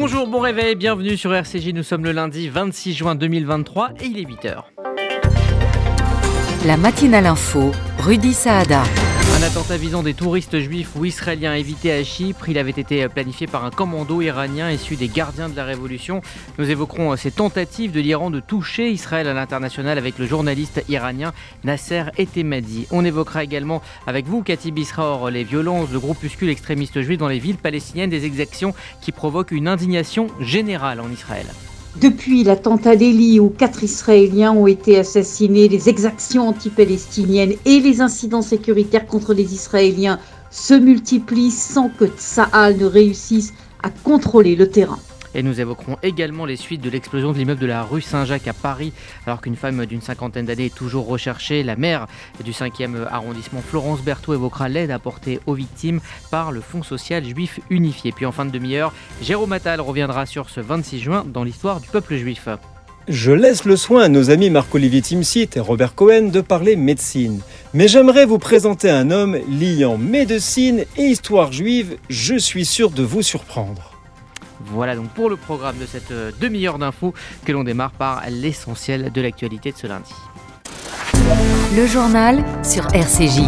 Bonjour, bon réveil, bienvenue sur RCJ. Nous sommes le lundi 26 juin 2023 et il est 8h. La matinale info, Rudy Saada. Un attentat visant des touristes juifs ou israéliens évité à Chypre. Il avait été planifié par un commando iranien issu des gardiens de la Révolution. Nous évoquerons ces tentatives de l'Iran de toucher Israël à l'international avec le journaliste iranien Nasser Etemadi. On évoquera également avec vous, Cathy Bisraor, les violences de groupuscules extrémistes juifs dans les villes palestiniennes, des exactions qui provoquent une indignation générale en Israël. Depuis l'attentat d'Eli où quatre Israéliens ont été assassinés, les exactions anti-palestiniennes et les incidents sécuritaires contre les Israéliens se multiplient sans que Tsahal ne réussisse à contrôler le terrain. Et nous évoquerons également les suites de l'explosion de l'immeuble de la rue Saint-Jacques à Paris, alors qu'une femme d'une cinquantaine d'années est toujours recherchée. La maire du 5e arrondissement, Florence Berthaud, évoquera l'aide apportée aux victimes par le Fonds social juif unifié. Puis en fin de demi-heure, Jérôme Attal reviendra sur ce 26 juin dans l'histoire du peuple juif. Je laisse le soin à nos amis Marc-Olivier Timsit et Robert Cohen de parler médecine. Mais j'aimerais vous présenter un homme liant médecine et histoire juive. Je suis sûr de vous surprendre. Voilà donc pour le programme de cette euh, demi-heure d'infos que l'on démarre par l'essentiel de l'actualité de ce lundi. Le journal sur RCJ.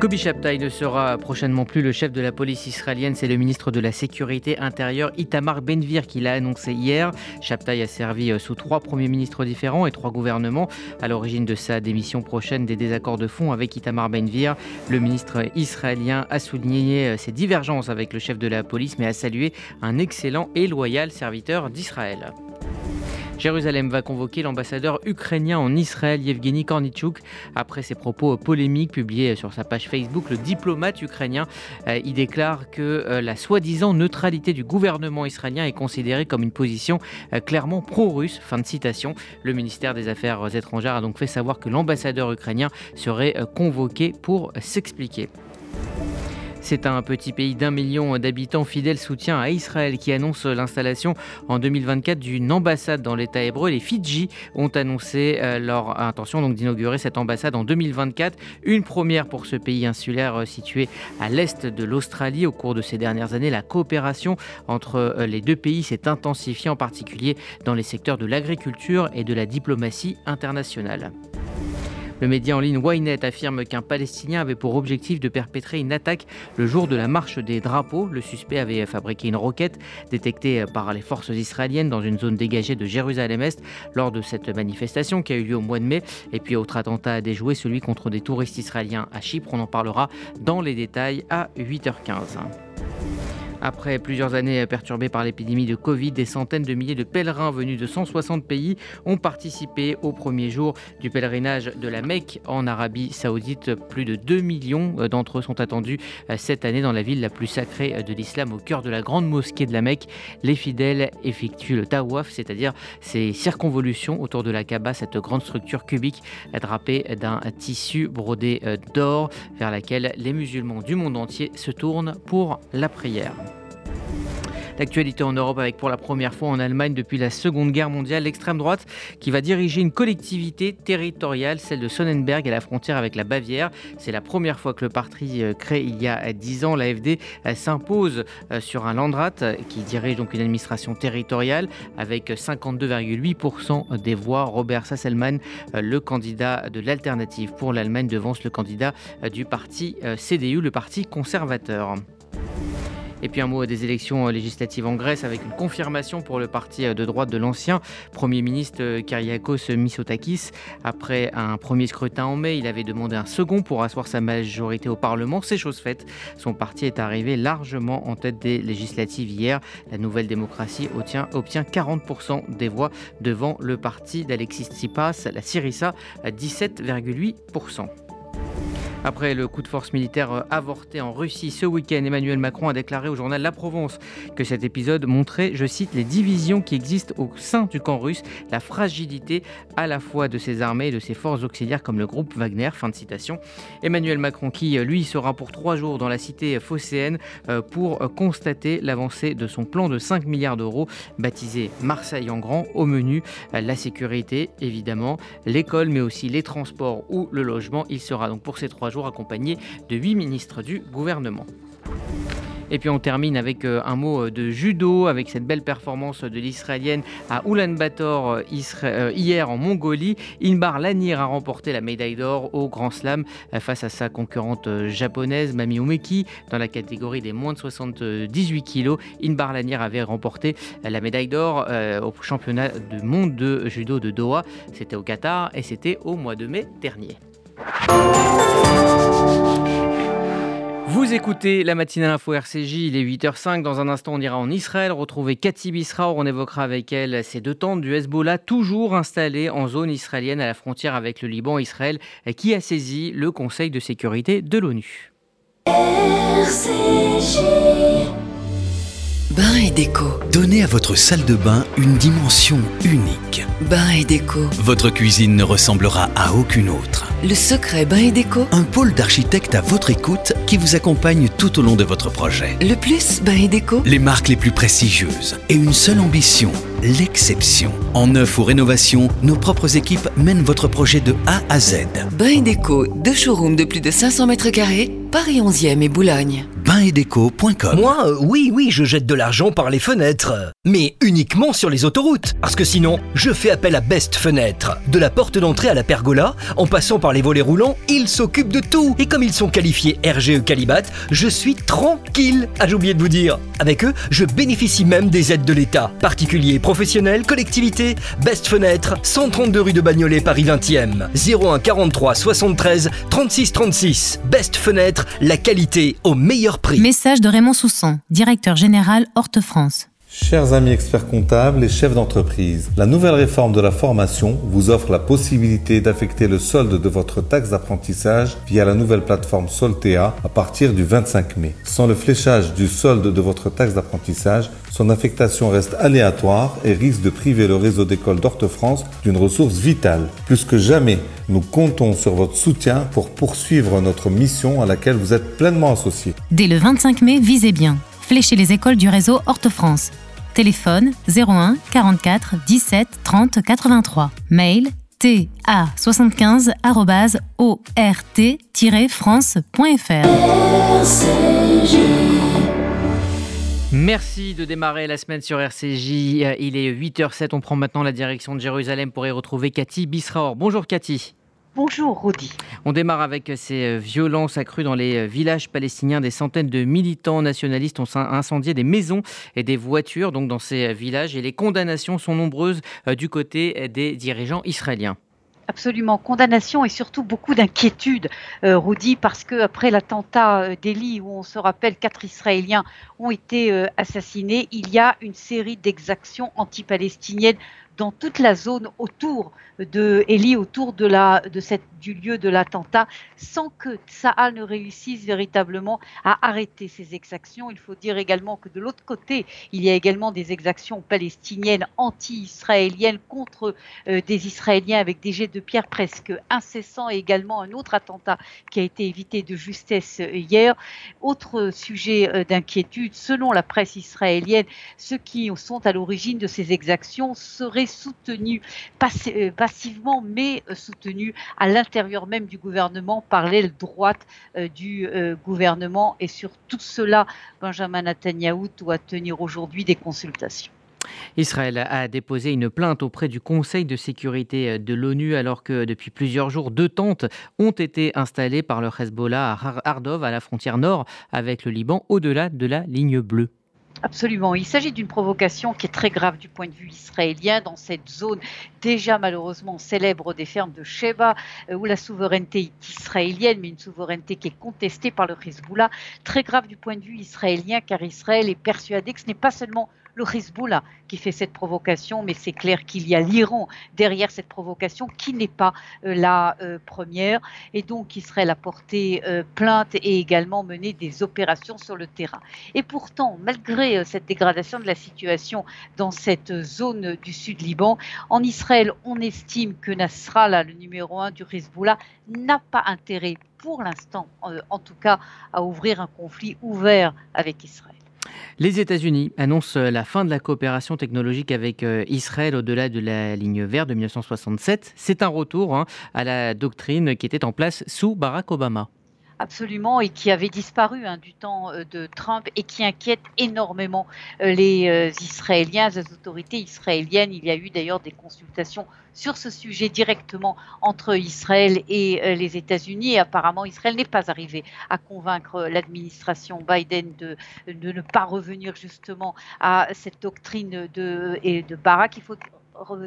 Kobi Shabtai ne sera prochainement plus le chef de la police israélienne, c'est le ministre de la Sécurité intérieure Itamar Benvir qui l'a annoncé hier. Shabtai a servi euh, sous trois premiers ministres différents et trois gouvernements. À l'origine de sa démission prochaine des désaccords de fond avec Itamar Benvir, le ministre israélien a souligné euh, ses divergences avec le chef de la police mais a salué un excellent et loyal serviteur d'Israël. Jérusalem va convoquer l'ambassadeur ukrainien en Israël, Yevgeny Kornichuk, après ses propos polémiques publiés sur sa page Facebook. Le diplomate ukrainien euh, y déclare que euh, la soi-disant neutralité du gouvernement israélien est considérée comme une position euh, clairement pro-russe. Fin de citation. Le ministère des Affaires étrangères a donc fait savoir que l'ambassadeur ukrainien serait convoqué pour s'expliquer. C'est un petit pays d'un million d'habitants fidèle soutien à Israël qui annonce l'installation en 2024 d'une ambassade dans l'État hébreu. Les Fidji ont annoncé euh, leur intention d'inaugurer cette ambassade en 2024, une première pour ce pays insulaire euh, situé à l'est de l'Australie. Au cours de ces dernières années, la coopération entre euh, les deux pays s'est intensifiée, en particulier dans les secteurs de l'agriculture et de la diplomatie internationale. Le média en ligne Ynet affirme qu'un Palestinien avait pour objectif de perpétrer une attaque le jour de la marche des drapeaux. Le suspect avait fabriqué une roquette détectée par les forces israéliennes dans une zone dégagée de Jérusalem-Est lors de cette manifestation qui a eu lieu au mois de mai. Et puis autre attentat à celui contre des touristes israéliens à Chypre. On en parlera dans les détails à 8h15. Après plusieurs années perturbées par l'épidémie de Covid, des centaines de milliers de pèlerins venus de 160 pays ont participé au premier jour du pèlerinage de la Mecque en Arabie Saoudite. Plus de 2 millions d'entre eux sont attendus cette année dans la ville la plus sacrée de l'islam, au cœur de la grande mosquée de la Mecque. Les fidèles effectuent le tawaf, c'est-à-dire ces circonvolutions autour de la Kaaba, cette grande structure cubique drapée d'un tissu brodé d'or vers laquelle les musulmans du monde entier se tournent pour la prière. L'actualité en Europe avec pour la première fois en Allemagne depuis la Seconde Guerre mondiale l'extrême droite qui va diriger une collectivité territoriale, celle de Sonnenberg à la frontière avec la Bavière. C'est la première fois que le parti euh, créé il y a 10 ans, l'AFD, euh, s'impose euh, sur un Landrat qui dirige donc une administration territoriale avec 52,8% des voix. Robert Sasselmann, le candidat de l'alternative pour l'Allemagne, devance le candidat du parti CDU, le parti conservateur. Et puis un mot des élections législatives en Grèce avec une confirmation pour le parti de droite de l'ancien Premier ministre euh, Kyriakos Mitsotakis. Après un premier scrutin en mai, il avait demandé un second pour asseoir sa majorité au Parlement. C'est chose faite. Son parti est arrivé largement en tête des législatives hier. La Nouvelle Démocratie obtient, obtient 40% des voix devant le parti d'Alexis Tsipras, la Syriza, à 17,8%. Après le coup de force militaire euh, avorté en Russie ce week-end, Emmanuel Macron a déclaré au journal La Provence que cet épisode montrait, je cite, les divisions qui existent au sein du camp russe, la fragilité à la fois de ses armées et de ses forces auxiliaires comme le groupe Wagner. Fin de citation. Emmanuel Macron qui, euh, lui, sera pour trois jours dans la cité phocéenne euh, pour constater l'avancée de son plan de 5 milliards d'euros baptisé Marseille en grand. Au menu, la sécurité, évidemment, l'école, mais aussi les transports ou le logement. Il sera donc pour ces trois jours accompagné de huit ministres du gouvernement. Et puis on termine avec euh, un mot euh, de judo, avec cette belle performance de l'Israélienne à Ulaanbaatar euh, hier en Mongolie. Inbar Lanir a remporté la médaille d'or au Grand Slam face à sa concurrente japonaise Mami Umeki dans la catégorie des moins de 78 kg. Inbar Lanir avait remporté la médaille d'or au championnat du monde de judo de Doha. C'était au Qatar et c'était au mois de mai dernier. Vous écoutez la matinale info RCJ, il est 8h05. Dans un instant, on ira en Israël retrouver Cathy Bisraor. On évoquera avec elle ces deux tentes du Hezbollah, toujours installées en zone israélienne à la frontière avec le Liban. Israël qui a saisi le Conseil de sécurité de l'ONU. Bain et déco. Donnez à votre salle de bain une dimension unique. Bain et déco. Votre cuisine ne ressemblera à aucune autre. Le secret Bain et déco. Un pôle d'architectes à votre écoute qui vous accompagne tout au long de votre projet. Le plus Bain et déco. Les marques les plus prestigieuses et une seule ambition, l'exception. En neuf ou rénovation, nos propres équipes mènent votre projet de A à Z. Bain et déco, deux showrooms de plus de 500 mètres carrés, Paris 11e et Boulogne. Bain-et-déco.com Moi, euh, oui, oui, je jette de l'argent par les fenêtres. Mais uniquement sur les autoroutes. Parce que sinon, je fais appel à Best Fenêtre. De la porte d'entrée à la pergola, en passant par les volets roulants, ils s'occupent de tout. Et comme ils sont qualifiés RGE Calibat, je suis tranquille. Ah, j'ai oublié de vous dire. Avec eux, je bénéficie même des aides de l'État. Particuliers, professionnels, collectivités, Best Fenêtre, 132 rue de Bagnolet, Paris 20e. 01 43 73 36 36. Best Fenêtre, la qualité au meilleur prix. Message de Raymond Soussan, directeur général Horte France. Chers amis experts comptables et chefs d'entreprise, la nouvelle réforme de la formation vous offre la possibilité d'affecter le solde de votre taxe d'apprentissage via la nouvelle plateforme Soltea à partir du 25 mai. Sans le fléchage du solde de votre taxe d'apprentissage, son affectation reste aléatoire et risque de priver le réseau d'écoles d'Orte-France d'une ressource vitale. Plus que jamais, nous comptons sur votre soutien pour poursuivre notre mission à laquelle vous êtes pleinement associés. Dès le 25 mai, visez bien. Fléchez les écoles du réseau Horte-France. Téléphone 01 44 17 30 83. Mail ta75 ort-france.fr. Merci de démarrer la semaine sur RCJ. Il est 8h07. On prend maintenant la direction de Jérusalem pour y retrouver Cathy Bisraor. Bonjour Cathy. Bonjour Rodi. On démarre avec ces violences accrues dans les villages palestiniens. Des centaines de militants nationalistes ont incendié des maisons et des voitures donc dans ces villages et les condamnations sont nombreuses euh, du côté des dirigeants israéliens. Absolument, condamnation et surtout beaucoup d'inquiétude, euh, Rudy, parce que après l'attentat euh, d'Eli, où on se rappelle quatre Israéliens ont été euh, assassinés, il y a une série d'exactions anti-palestiniennes dans toute la zone autour de Eli, autour de, la, de cette, du lieu de l'attentat, sans que Tsahal ne réussisse véritablement à arrêter ces exactions. Il faut dire également que de l'autre côté, il y a également des exactions palestiniennes anti-israéliennes contre euh, des Israéliens avec des jets de pierre presque incessants et également un autre attentat qui a été évité de justesse euh, hier. Autre sujet euh, d'inquiétude, selon la presse israélienne, ceux qui sont à l'origine de ces exactions seraient soutenus passivement, mais soutenus à l'intérieur même du gouvernement par l'aile droite du gouvernement. Et sur tout cela, Benjamin Netanyahu doit tenir aujourd'hui des consultations. Israël a déposé une plainte auprès du Conseil de sécurité de l'ONU alors que depuis plusieurs jours, deux tentes ont été installées par le Hezbollah à Ardov, à la frontière nord avec le Liban, au-delà de la ligne bleue. Absolument. Il s'agit d'une provocation qui est très grave du point de vue israélien dans cette zone déjà malheureusement célèbre des fermes de Sheba, où la souveraineté est israélienne, mais une souveraineté qui est contestée par le Hezbollah. Très grave du point de vue israélien, car Israël est persuadé que ce n'est pas seulement le Hezbollah qui fait cette provocation, mais c'est clair qu'il y a l'Iran derrière cette provocation qui n'est pas euh, la euh, première. Et donc Israël a porté euh, plainte et également mené des opérations sur le terrain. Et pourtant, malgré cette dégradation de la situation dans cette zone du sud Liban, en Israël, on estime que Nasrallah, le numéro un du Hezbollah, n'a pas intérêt pour l'instant, en tout cas, à ouvrir un conflit ouvert avec Israël. Les États-Unis annoncent la fin de la coopération technologique avec euh, Israël au-delà de la ligne verte de 1967. C'est un retour hein, à la doctrine qui était en place sous Barack Obama. Absolument, et qui avait disparu hein, du temps euh, de Trump et qui inquiète énormément euh, les euh, Israéliens, les autorités israéliennes. Il y a eu d'ailleurs des consultations sur ce sujet directement entre Israël et les États-Unis. Et apparemment, Israël n'est pas arrivé à convaincre l'administration Biden de, ne pas revenir justement à cette doctrine de, et de faut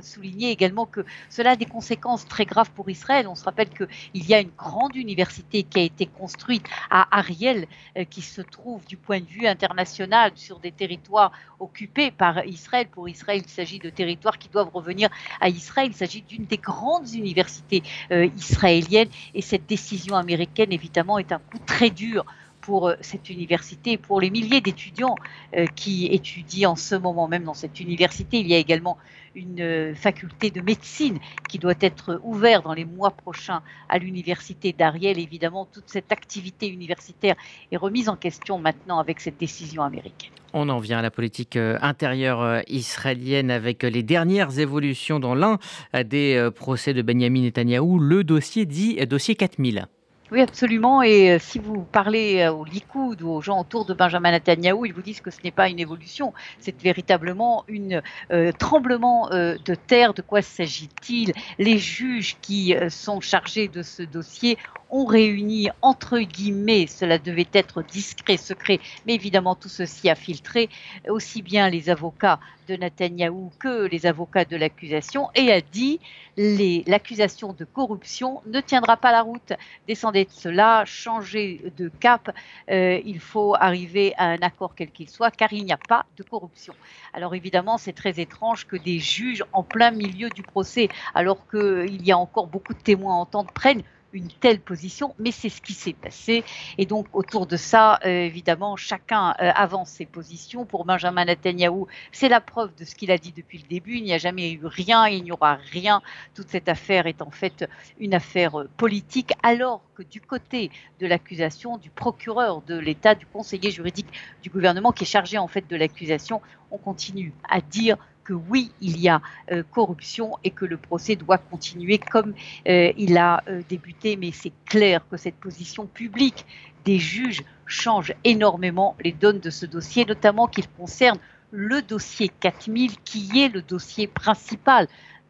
souligner également que cela a des conséquences très graves pour Israël. On se rappelle qu'il y a une grande université qui a été construite à Ariel, euh, qui se trouve du point de vue international sur des territoires occupés par Israël. Pour Israël, il s'agit de territoires qui doivent revenir à Israël. Il s'agit d'une des grandes universités euh, israéliennes et cette décision américaine, évidemment, est un coup très dur pour euh, cette université, pour les milliers d'étudiants qui étudient en ce moment même dans cette université. Il y a également une euh, faculté de médecine qui doit être ouverte dans les mois prochains à l'université d'Ariel. Évidemment, toute cette activité universitaire est remise en question maintenant avec cette décision américaine. On en vient à la politique euh, intérieure euh, israélienne avec les dernières évolutions dans l'un des procès de Benjamin Netanyahou, le dossier dit dossier 4000. Oui, absolument. Et euh, si vous parlez euh, aux Likoud ou aux gens autour de Benjamin Netanyahu, ils vous disent que ce n'est pas une évolution, c'est véritablement un euh, tremblement de terre. De quoi s'agit-il? Les juges qui sont chargés de ce dossier ont réuni, entre guillemets, cela devait être discret, secret, mais évidemment tout ceci a filtré, aussi bien les avocats de Netanyahou que les avocats de l'accusation, et a dit l'accusation de corruption ne tiendra pas la route. Descendez de cela, changez de cap, euh, il faut arriver à un accord quel qu'il soit, car il n'y a pas de corruption. Alors évidemment, c'est très étrange que des juges en plein milieu du procès, alors qu'il y a encore beaucoup de témoins à entendre, prennent une telle position, mais c'est ce qui s'est passé. Et donc, autour de ça, euh, évidemment, chacun euh, avance ses positions. Pour Benjamin Netanyahu, c'est la preuve de ce qu'il a dit depuis le début. Il n'y a jamais eu rien, il n'y aura rien. Toute cette affaire est en fait une affaire euh, politique, alors que du côté de l'accusation, du procureur de l'État, du conseiller juridique du gouvernement qui est chargé en fait de l'accusation, on continue à dire que oui, il y a euh, corruption et que le procès doit continuer comme euh, il a euh, débuté. Mais c'est clair que cette position publique des juges change énormément les donnes de ce dossier, notamment qu'il concerne le dossier 4000, qui est le dossier principal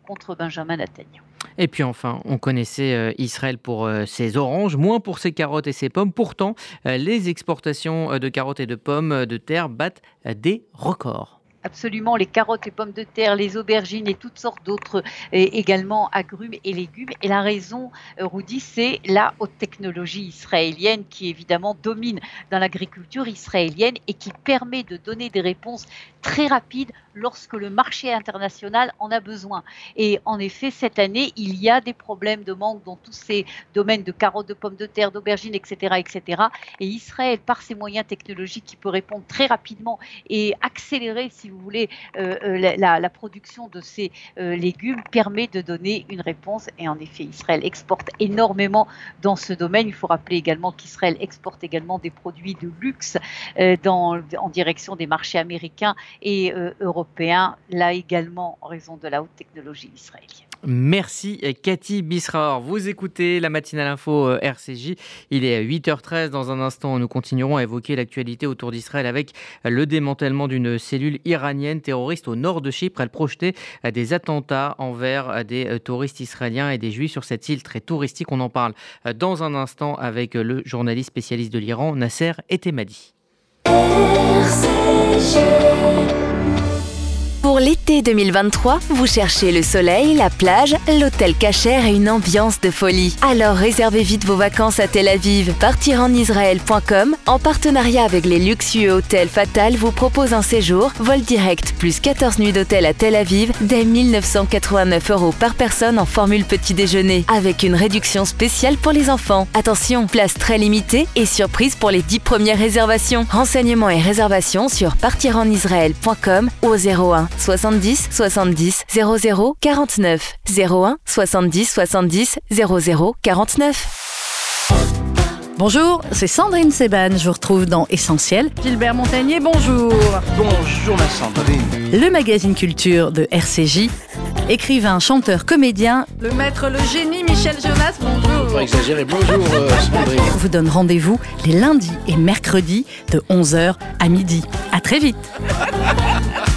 contre Benjamin Netanyahu. Et puis enfin, on connaissait Israël pour ses oranges, moins pour ses carottes et ses pommes. Pourtant, les exportations de carottes et de pommes de terre battent des records absolument les carottes, les pommes de terre, les aubergines et toutes sortes d'autres également agrumes et légumes. Et la raison, euh, Rudy, c'est la haute technologie israélienne qui évidemment domine dans l'agriculture israélienne et qui permet de donner des réponses très rapides lorsque le marché international en a besoin. Et en effet, cette année, il y a des problèmes de manque dans tous ces domaines de carottes, de pommes de terre, d'aubergines, etc., etc. Et Israël, par ses moyens technologiques, qui peut répondre très rapidement et accélérer, si vous voulez, euh, euh, la, production de ces euh, légumes, permet de donner une réponse. Et en effet, Israël exporte énormément dans ce domaine. Il faut rappeler également qu'Israël exporte également des produits de luxe en direction des marchés américains et européens là également en raison de la haute technologie israélienne. Merci Cathy Bisraor. Vous écoutez la matinale info euh, RCJ. Il est 8h13. Dans un instant, nous continuerons à évoquer l'actualité autour d'Israël avec le démantèlement d'une cellule iranienne terroriste au nord de Chypre. Elle projetait des attentats envers des euh, touristes israéliens et des juifs sur cette île très touristique. On en parle euh, dans un instant avec le journaliste spécialiste de l'Iran, Nasser Etemadi. RCJ. Pour l'été 2023, vous cherchez le soleil, la plage, l'hôtel cachère et une ambiance de folie. Alors réservez vite vos vacances à Tel Aviv. Partirenisraël.com, en partenariat avec les luxueux hôtels Fatal, vous propose un séjour, vol direct, plus 14 nuits d'hôtel à Tel Aviv, dès 1989 euros par personne en formule petit déjeuner, avec une réduction spéciale pour les enfants. Attention, place très limitée et surprise pour les 10 premières réservations. Renseignements et réservations sur partirenisraël.com au 01 70 70 00 49 01 70 70 00 49. Bonjour, c'est Sandrine Seban. Je vous retrouve dans Essentiel. Gilbert Montagnier, bonjour. Bonjour ma Sandrine. Le magazine culture de RCJ. Écrivain, chanteur, comédien. Le maître, le génie Michel Jonas, bonjour. Pas exagérer, bonjour euh, Sandrine. vous donne rendez-vous les lundis et mercredis de 11h à midi. À très vite.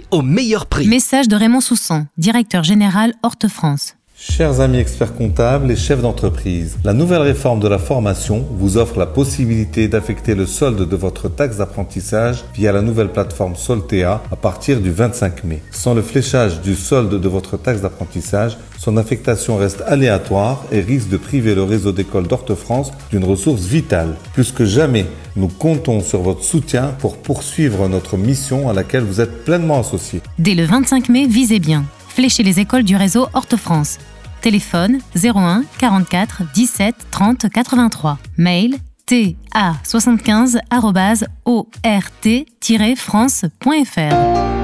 au meilleur prix. Message de Raymond Soussan, directeur général Horte France. Chers amis experts comptables et chefs d'entreprise, la nouvelle réforme de la formation vous offre la possibilité d'affecter le solde de votre taxe d'apprentissage via la nouvelle plateforme Soltea à partir du 25 mai. Sans le fléchage du solde de votre taxe d'apprentissage, son affectation reste aléatoire et risque de priver le réseau d'écoles d'Orte-France d'une ressource vitale. Plus que jamais, nous comptons sur votre soutien pour poursuivre notre mission à laquelle vous êtes pleinement associés. Dès le 25 mai, visez bien. Fléchez les écoles du réseau Horte-France. Téléphone 01 44 17 30 83. Mail ta75-ort-france.fr.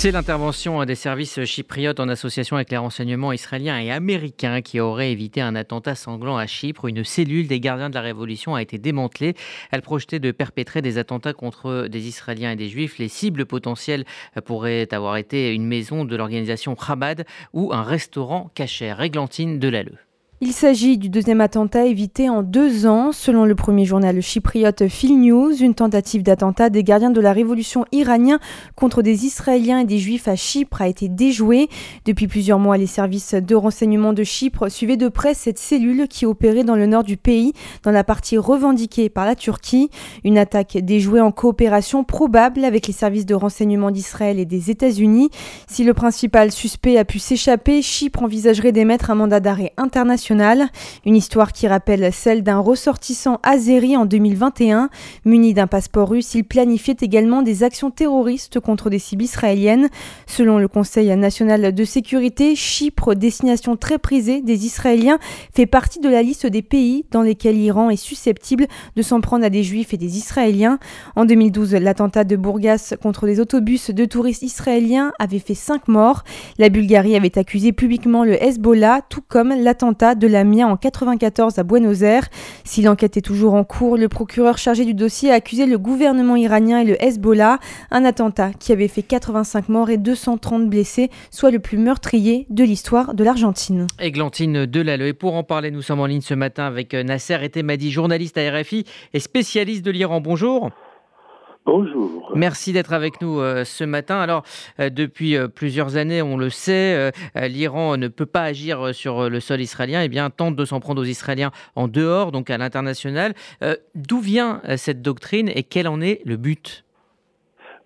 C'est l'intervention des services chypriotes en association avec les renseignements israéliens et américains qui auraient évité un attentat sanglant à Chypre. Une cellule des gardiens de la Révolution a été démantelée. Elle projetait de perpétrer des attentats contre des Israéliens et des Juifs. Les cibles potentielles pourraient avoir été une maison de l'organisation Chabad ou un restaurant caché. Réglantine de Lalleux. Il s'agit du deuxième attentat évité en deux ans. Selon le premier journal chypriote Phil News, une tentative d'attentat des gardiens de la révolution iranien contre des Israéliens et des Juifs à Chypre a été déjouée. Depuis plusieurs mois, les services de renseignement de Chypre suivaient de près cette cellule qui opérait dans le nord du pays, dans la partie revendiquée par la Turquie. Une attaque déjouée en coopération probable avec les services de renseignement d'Israël et des États-Unis. Si le principal suspect a pu s'échapper, Chypre envisagerait d'émettre un mandat d'arrêt international une histoire qui rappelle celle d'un ressortissant azéri en 2021. Muni d'un passeport russe, il planifiait également des actions terroristes contre des cibles israéliennes. Selon le Conseil national de sécurité, Chypre, destination très prisée des Israéliens, fait partie de la liste des pays dans lesquels l'Iran est susceptible de s'en prendre à des juifs et des Israéliens. En 2012, l'attentat de Bourgas contre des autobus de touristes israéliens avait fait 5 morts. La Bulgarie avait accusé publiquement le Hezbollah, tout comme l'attentat de l'AMIA en 94 à Buenos Aires. Si l'enquête est toujours en cours, le procureur chargé du dossier a accusé le gouvernement iranien et le Hezbollah, un attentat qui avait fait 85 morts et 230 blessés, soit le plus meurtrier de l'histoire de l'Argentine. Églantine Delalleux. Et pour en parler, nous sommes en ligne ce matin avec Nasser Etemadi, journaliste à RFI et spécialiste de l'Iran. Bonjour. Bonjour. Merci d'être avec nous euh, ce matin. Alors, euh, depuis euh, plusieurs années, on le sait, l'Iran ne peut pas agir sur le sol israélien et eh bien tente de s'en prendre aux Israéliens en dehors, donc à l'international. D'où vient cette doctrine et quel en est le but?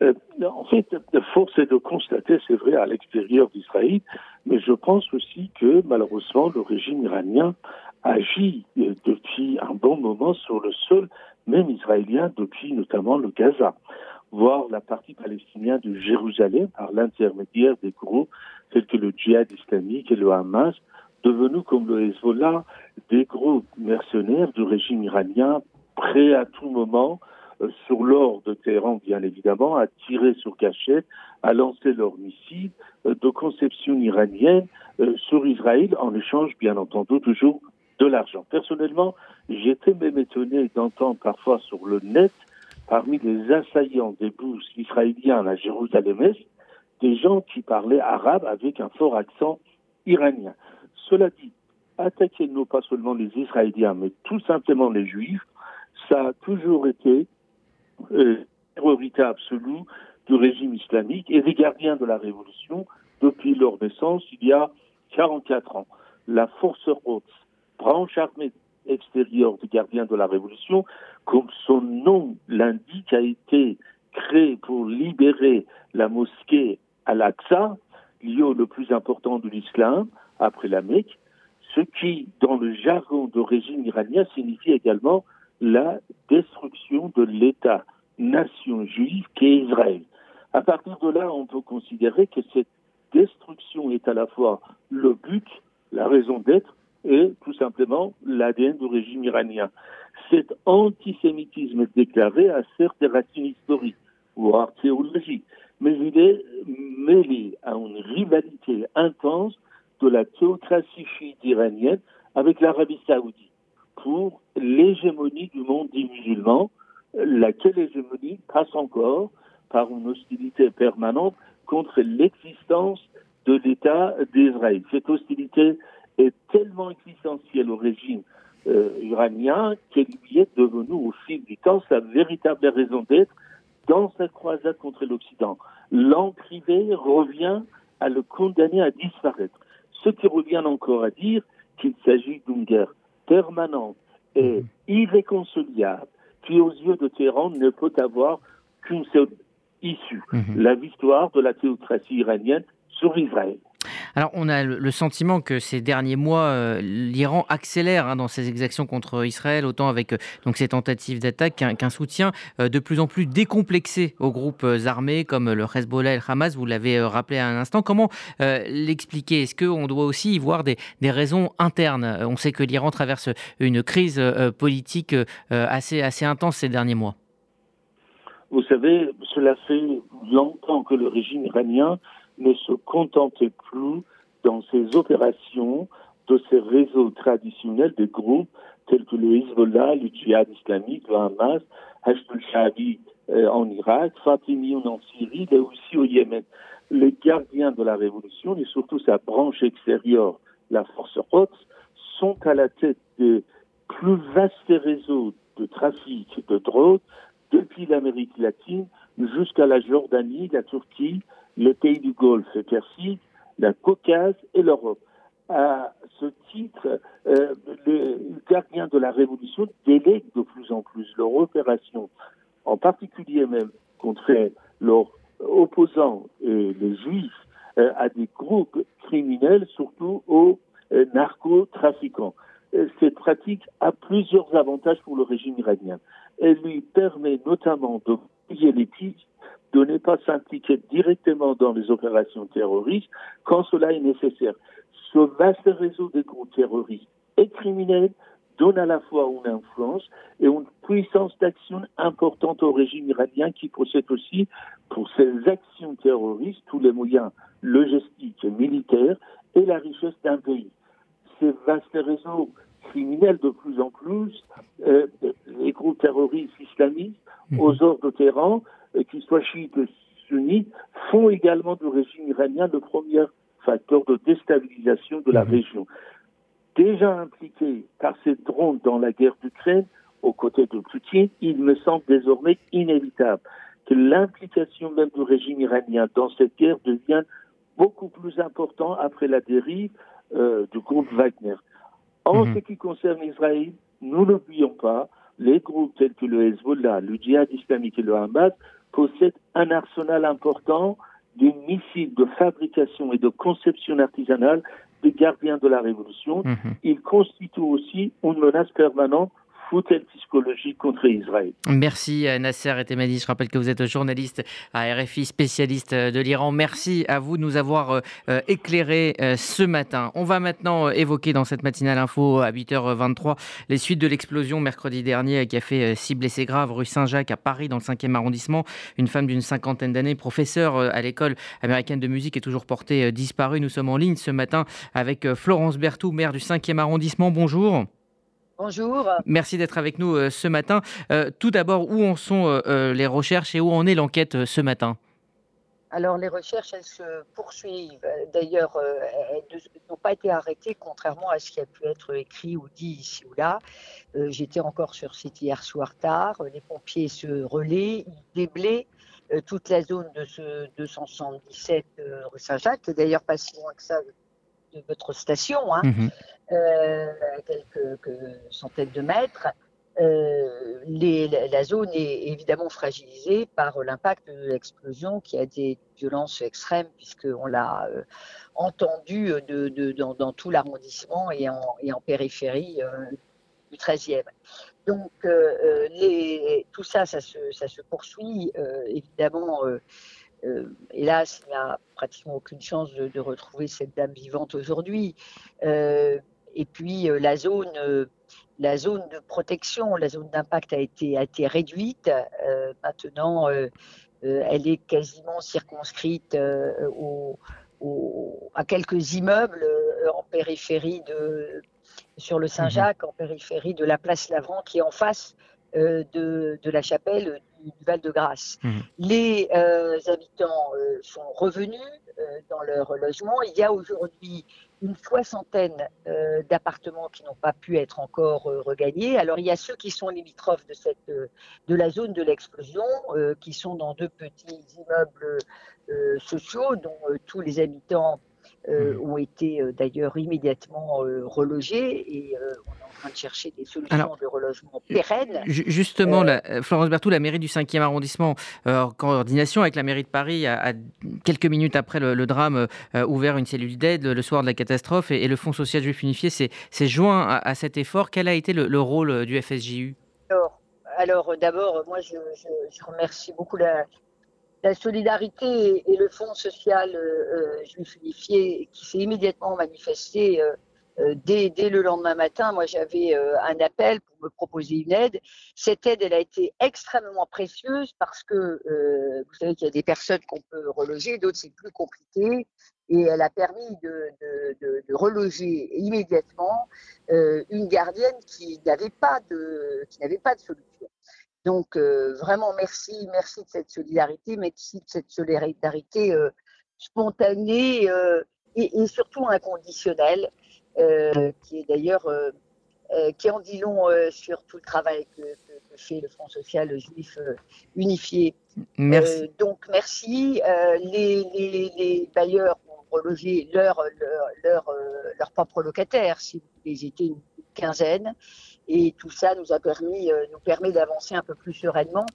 En fait, force est de constater, c'est vrai, à l'extérieur d'Israël, mais je pense aussi que malheureusement, le régime iranien agit depuis un bon moment sur le sol même israélien, depuis notamment le Gaza, voire la partie palestinienne de Jérusalem par l'intermédiaire des groupes tels que le djihad islamique et le Hamas, devenus comme le Hezbollah des groupes mercenaires du régime iranien prêts à tout moment euh, sur l'or de Téhéran, bien évidemment, à tirer sur cachette, à lancer leurs missiles euh, de conception iranienne euh, sur Israël, en échange, bien entendu, toujours de l'argent. Personnellement, j'étais même étonné d'entendre parfois sur le net, parmi les assaillants des bus israéliens à Jérusalem-Est, des gens qui parlaient arabe avec un fort accent iranien. Cela dit, attaquer non pas seulement les Israéliens, mais tout simplement les Juifs, ça a toujours été euh, priorité absolue du régime islamique et des gardiens de la révolution depuis leur naissance il y a 44 ans. La force haute branche armée extérieure du gardien de la Révolution, comme son nom l'indique, a été créé pour libérer la mosquée Al-Aqsa, lieu le plus important de l'islam, après la Mecque. ce qui, dans le jargon de régime iranien, signifie également la destruction de l'État-nation juive qu'est Israël. À partir de là, on peut considérer que cette destruction est à la fois le but, la raison d'être et tout simplement l'ADN du régime iranien. Cet antisémitisme déclaré a certes des racines historiques, voire théologiques, mais il est mêlé à une rivalité intense de la théocratie chiite iranienne avec l'Arabie saoudite pour l'hégémonie du monde dit musulman, laquelle hégémonie passe encore par une hostilité permanente contre l'existence de l'État d'Israël. Cette hostilité est tellement existentielle au régime euh, iranien qu'elle lui est devenue au fil du temps sa véritable raison d'être dans sa croisade contre l'Occident. L'encrivé revient à le condamner à disparaître. Ce qui revient encore à dire qu'il s'agit d'une guerre permanente et irréconciliable qui, aux yeux de Téhéran, ne peut avoir qu'une seule issue, mhm. la victoire de la théocratie iranienne sur Israël. Alors, on a le sentiment que ces derniers mois, euh, l'Iran accélère hein, dans ses exactions contre Israël, autant avec euh, donc tentatives d'attaque qu'un soutien euh, de plus en plus décomplexé aux groupes armés comme le Hezbollah et le Hamas. Vous l'avez rappelé à un instant. Comment l'expliquer? Est-ce qu'on doit aussi y voir des, des raisons internes? On sait que l'Iran traverse une crise politique assez, assez intense ces derniers mois. Vous savez, cela fait longtemps que le régime iranien ne se contentait plus dans ses opérations de ces réseaux traditionnels de groupes tels que le Hezbollah, le djihad islamique, le Hamas, Hashd al-Shabi euh, en Irak, Fatimiyoun en Syrie, mais aussi au Yémen. Les gardiens de la révolution et surtout sa branche extérieure, la force Quds, sont à la tête des plus vastes réseaux de trafic de drogue depuis l'Amérique latine jusqu'à la Jordanie, la Turquie, le pays du Golfe Persique, la Caucase et l'Europe. À ce titre, euh, les gardiens de la Révolution délèguent de plus en plus leurs opérations, en particulier même contre leurs opposants et les juifs, euh, à des groupes criminels, surtout aux euh, narcotrafiquants. Cette pratique a plusieurs avantages pour le régime iranien. Elle lui permet notamment de payer les de ne pas s'impliquer directement dans les opérations terroristes quand cela est nécessaire. Ce vaste réseau de groupes terroristes et criminels donne à la fois une influence et une puissance d'action importante au régime iranien qui possède aussi pour ses actions terroristes tous les moyens logistiques et militaires et la richesse d'un pays. Ces vastes réseaux criminels de plus en plus, euh, les groupes terroristes islamistes mhm. aux ordres de terrain, qu'ils soient chiites ou sunnites, font également du régime iranien le premier facteur de déstabilisation de la mhm. région. Déjà impliqué par ces drones dans la guerre d'Ukraine, aux côtés de Poutine, il me semble désormais inévitable que l'implication même du régime iranien dans cette guerre devienne beaucoup plus importante après la dérive euh, du groupe Wagner. En mhm. ce qui concerne Israël, nous n'oublions pas, les groupes tels que le Hezbollah, le djihad islamique et le Hamas possèdent un arsenal important de missiles de fabrication et de conception artisanale des gardiens de la révolution. Mhm. Ils constituent aussi une menace permanente psychologique contre Israël. Merci euh, Nasser Etemadi. Je rappelle que vous êtes journaliste à RFI, spécialiste euh, de l'Iran. Merci à vous de nous avoir euh, éclairé ce matin. On va maintenant évoquer dans cette matinale info à 8h23 les suites de l'explosion mercredi dernier qui a fait six blessés graves rue Saint-Jacques à Paris dans le 5e arrondissement. Une femme d'une cinquantaine d'années, professeure à l'école américaine de musique, est toujours portée disparue. Nous sommes en ligne ce matin avec Florence Berthoud, maire du 5e arrondissement. Bonjour. Bonjour. Merci d'être avec nous euh, ce matin. Euh, tout d'abord, où en sont euh, les recherches et où en est l'enquête ce matin? Alors les recherches, elles se poursuivent. D'ailleurs, elles n'ont pas été arrêtées, contrairement à ce qui a pu être écrit ou dit ici ou là. J'étais encore sur site hier soir tard. Les pompiers se relaient, ils déblaient toute la zone de ce 277 rue Saint-Jacques, d'ailleurs pas si loin que ça de votre station, hein, mhm. euh, à quelques, centaines de mètres. la zone est évidemment fragilisée par l'impact de l'explosion qui a des violences extrêmes, puisqu'on l'a entendu de, dans, tout l'arrondissement et en, et en, périphérie du 13e. Donc, les, tout ça, ça se, ça se poursuit. évidemment, hélas, il n'y a pratiquement aucune chance de, de retrouver cette dame vivante aujourd'hui. et puis, la zone la zone de protection, la zone d'impact a été, a été réduite. Euh, maintenant, euh, euh, elle est quasiment circonscrite à quelques immeubles en périphérie de, sur le Saint-Jacques, mhm. en périphérie de la place Lavran, qui est en face de, la chapelle du, Val-de-Grâce. Mhm. Les habitants sont revenus dans leur logement. Il y a aujourd'hui une soixantaine euh, d'appartements qui n'ont pas pu être encore euh, regagnés. Alors il y a ceux qui sont limitrophes de, cette, euh, de la zone de l'explosion, qui sont dans deux petits immeubles sociaux dont tous les habitants mmh. ont été d'ailleurs immédiatement relogés et on de chercher des solutions de relogement pérennes. Justement, euh, Florence Berthoud, la mairie du 5e arrondissement, euh, en coordination avec la mairie de Paris, a, quelques minutes après le, drame euh, ouvert une cellule d'aide le, soir de la catastrophe et, le Fonds social juif unifié s'est joint à, cet effort. Quel a été le, rôle du FSJU alors, d'abord, moi, je, remercie beaucoup la, solidarité et, le Fonds social juif unifié qui s'est immédiatement manifesté euh, dès, le lendemain matin, moi j'avais euh, un appel pour me proposer une aide. Cette aide, elle a été extrêmement précieuse parce que euh, vous savez qu'il y a des personnes qu'on peut reloger, d'autres c'est plus compliqué. Et elle a permis de, reloger immédiatement une gardienne qui n'avait pas de qui n'avait pas de solution. Donc vraiment merci, merci de cette solidarité, merci de cette solidarité spontanée et, et, surtout inconditionnelle. Euh, qui est d'ailleurs euh, euh, qui en dit long sur tout le travail que, fait le Front social juif unifié. Merci. donc merci. Les, les, les, bailleurs ont relogé leurs leur, leur, propres locataires, si ils étaient une quinzaine. Et tout ça nous a permis, nous permet d'avancer un peu plus sereinement.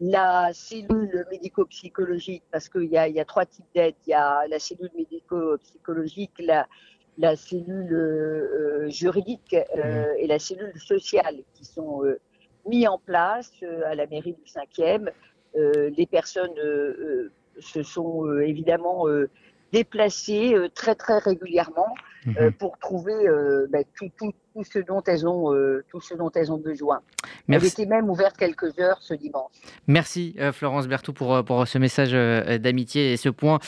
La cellule médico-psychologique, parce qu'il y a, y a trois types d'aides. Il y a la cellule médico-psychologique, la, la cellule euh, juridique euh, mmh. et la cellule sociale qui sont euh, mis en place à la mairie du 5e. les personnes se sont évidemment déplacées très très régulièrement mmh. pour trouver bah, tout, tout, tout ce dont elles ont, euh, tout ce dont elles ont besoin. Merci. Elle était même ouverte quelques heures ce dimanche. Merci euh, Florence Berthoud pour, euh, pour ce message d'amitié et ce point.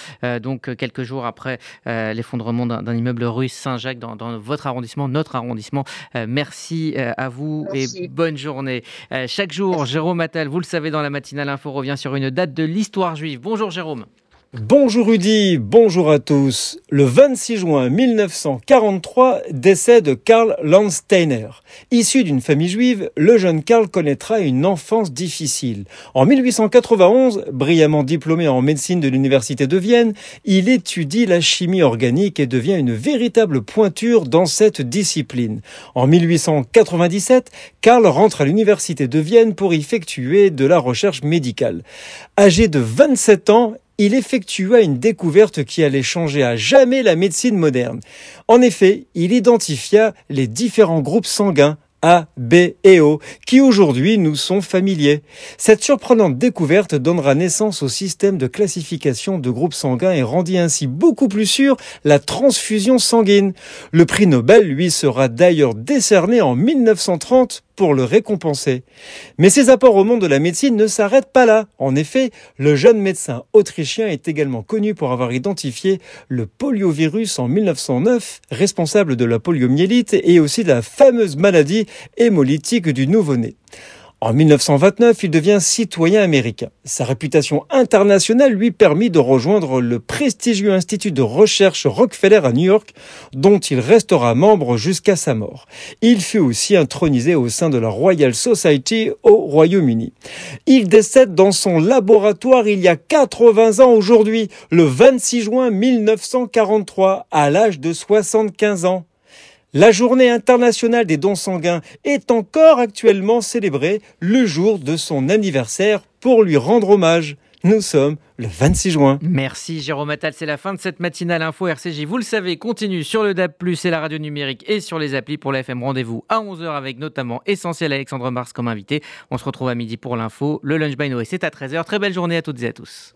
donc quelques jours après l'effondrement d'un immeuble russe Saint-Jacques dans, dans, votre arrondissement, notre arrondissement. merci à vous et bonne journée. chaque jour, Jérôme Attal, vous le savez, dans la matinale info revient sur une date de l'histoire juive. Bonjour Jérôme. Bonjour Rudy, bonjour à tous. Le 26 juin 1943 décède Karl Landsteiner. Issu d'une famille juive, le jeune Karl connaîtra une enfance difficile. En 1891, brillamment diplômé en médecine de l'université de Vienne, il étudie la chimie organique et devient une véritable pointure dans cette discipline. En 1897, Karl rentre à l'université de Vienne pour effectuer de la recherche médicale. Âgé de 27 ans, il effectua une découverte qui allait changer à jamais la médecine moderne. En effet, il identifia les différents groupes sanguins a, B et O, qui aujourd'hui nous sont familiers. Cette surprenante découverte donnera naissance au système de classification de groupes sanguins et rendit ainsi beaucoup plus sûr la transfusion sanguine. Le prix Nobel, lui, sera d'ailleurs décerné en 1930 pour le récompenser. Mais ses apports au monde de la médecine ne s'arrêtent pas là. En effet, le jeune médecin autrichien est également connu pour avoir identifié le poliovirus en 1909, responsable de la poliomyélite et aussi de la fameuse maladie hémolytique du nouveau-né. En 1929, il devient citoyen américain. Sa réputation internationale lui permit de rejoindre le prestigieux institut de recherche Rockefeller à New York, dont il restera membre jusqu'à sa mort. Il fut aussi intronisé au sein de la Royal Society au Royaume-Uni. Il décède dans son laboratoire il y a 80 ans aujourd'hui, le 26 juin 1943, à l'âge de 75 ans. La journée internationale des dons sanguins est encore actuellement célébrée le jour de son anniversaire pour lui rendre hommage. Nous sommes le 26 juin. Merci Jérôme Attal, c'est la fin de cette matinale info RCJ. Vous le savez, continue sur le DAB+, et la radio numérique et sur les applis pour la FM. Rendez-vous à 11h avec notamment Essentiel Alexandre Mars comme invité. On se retrouve à midi pour l'info. Le Lunch by Noé, c'est à 13h. Très belle journée à toutes et à tous.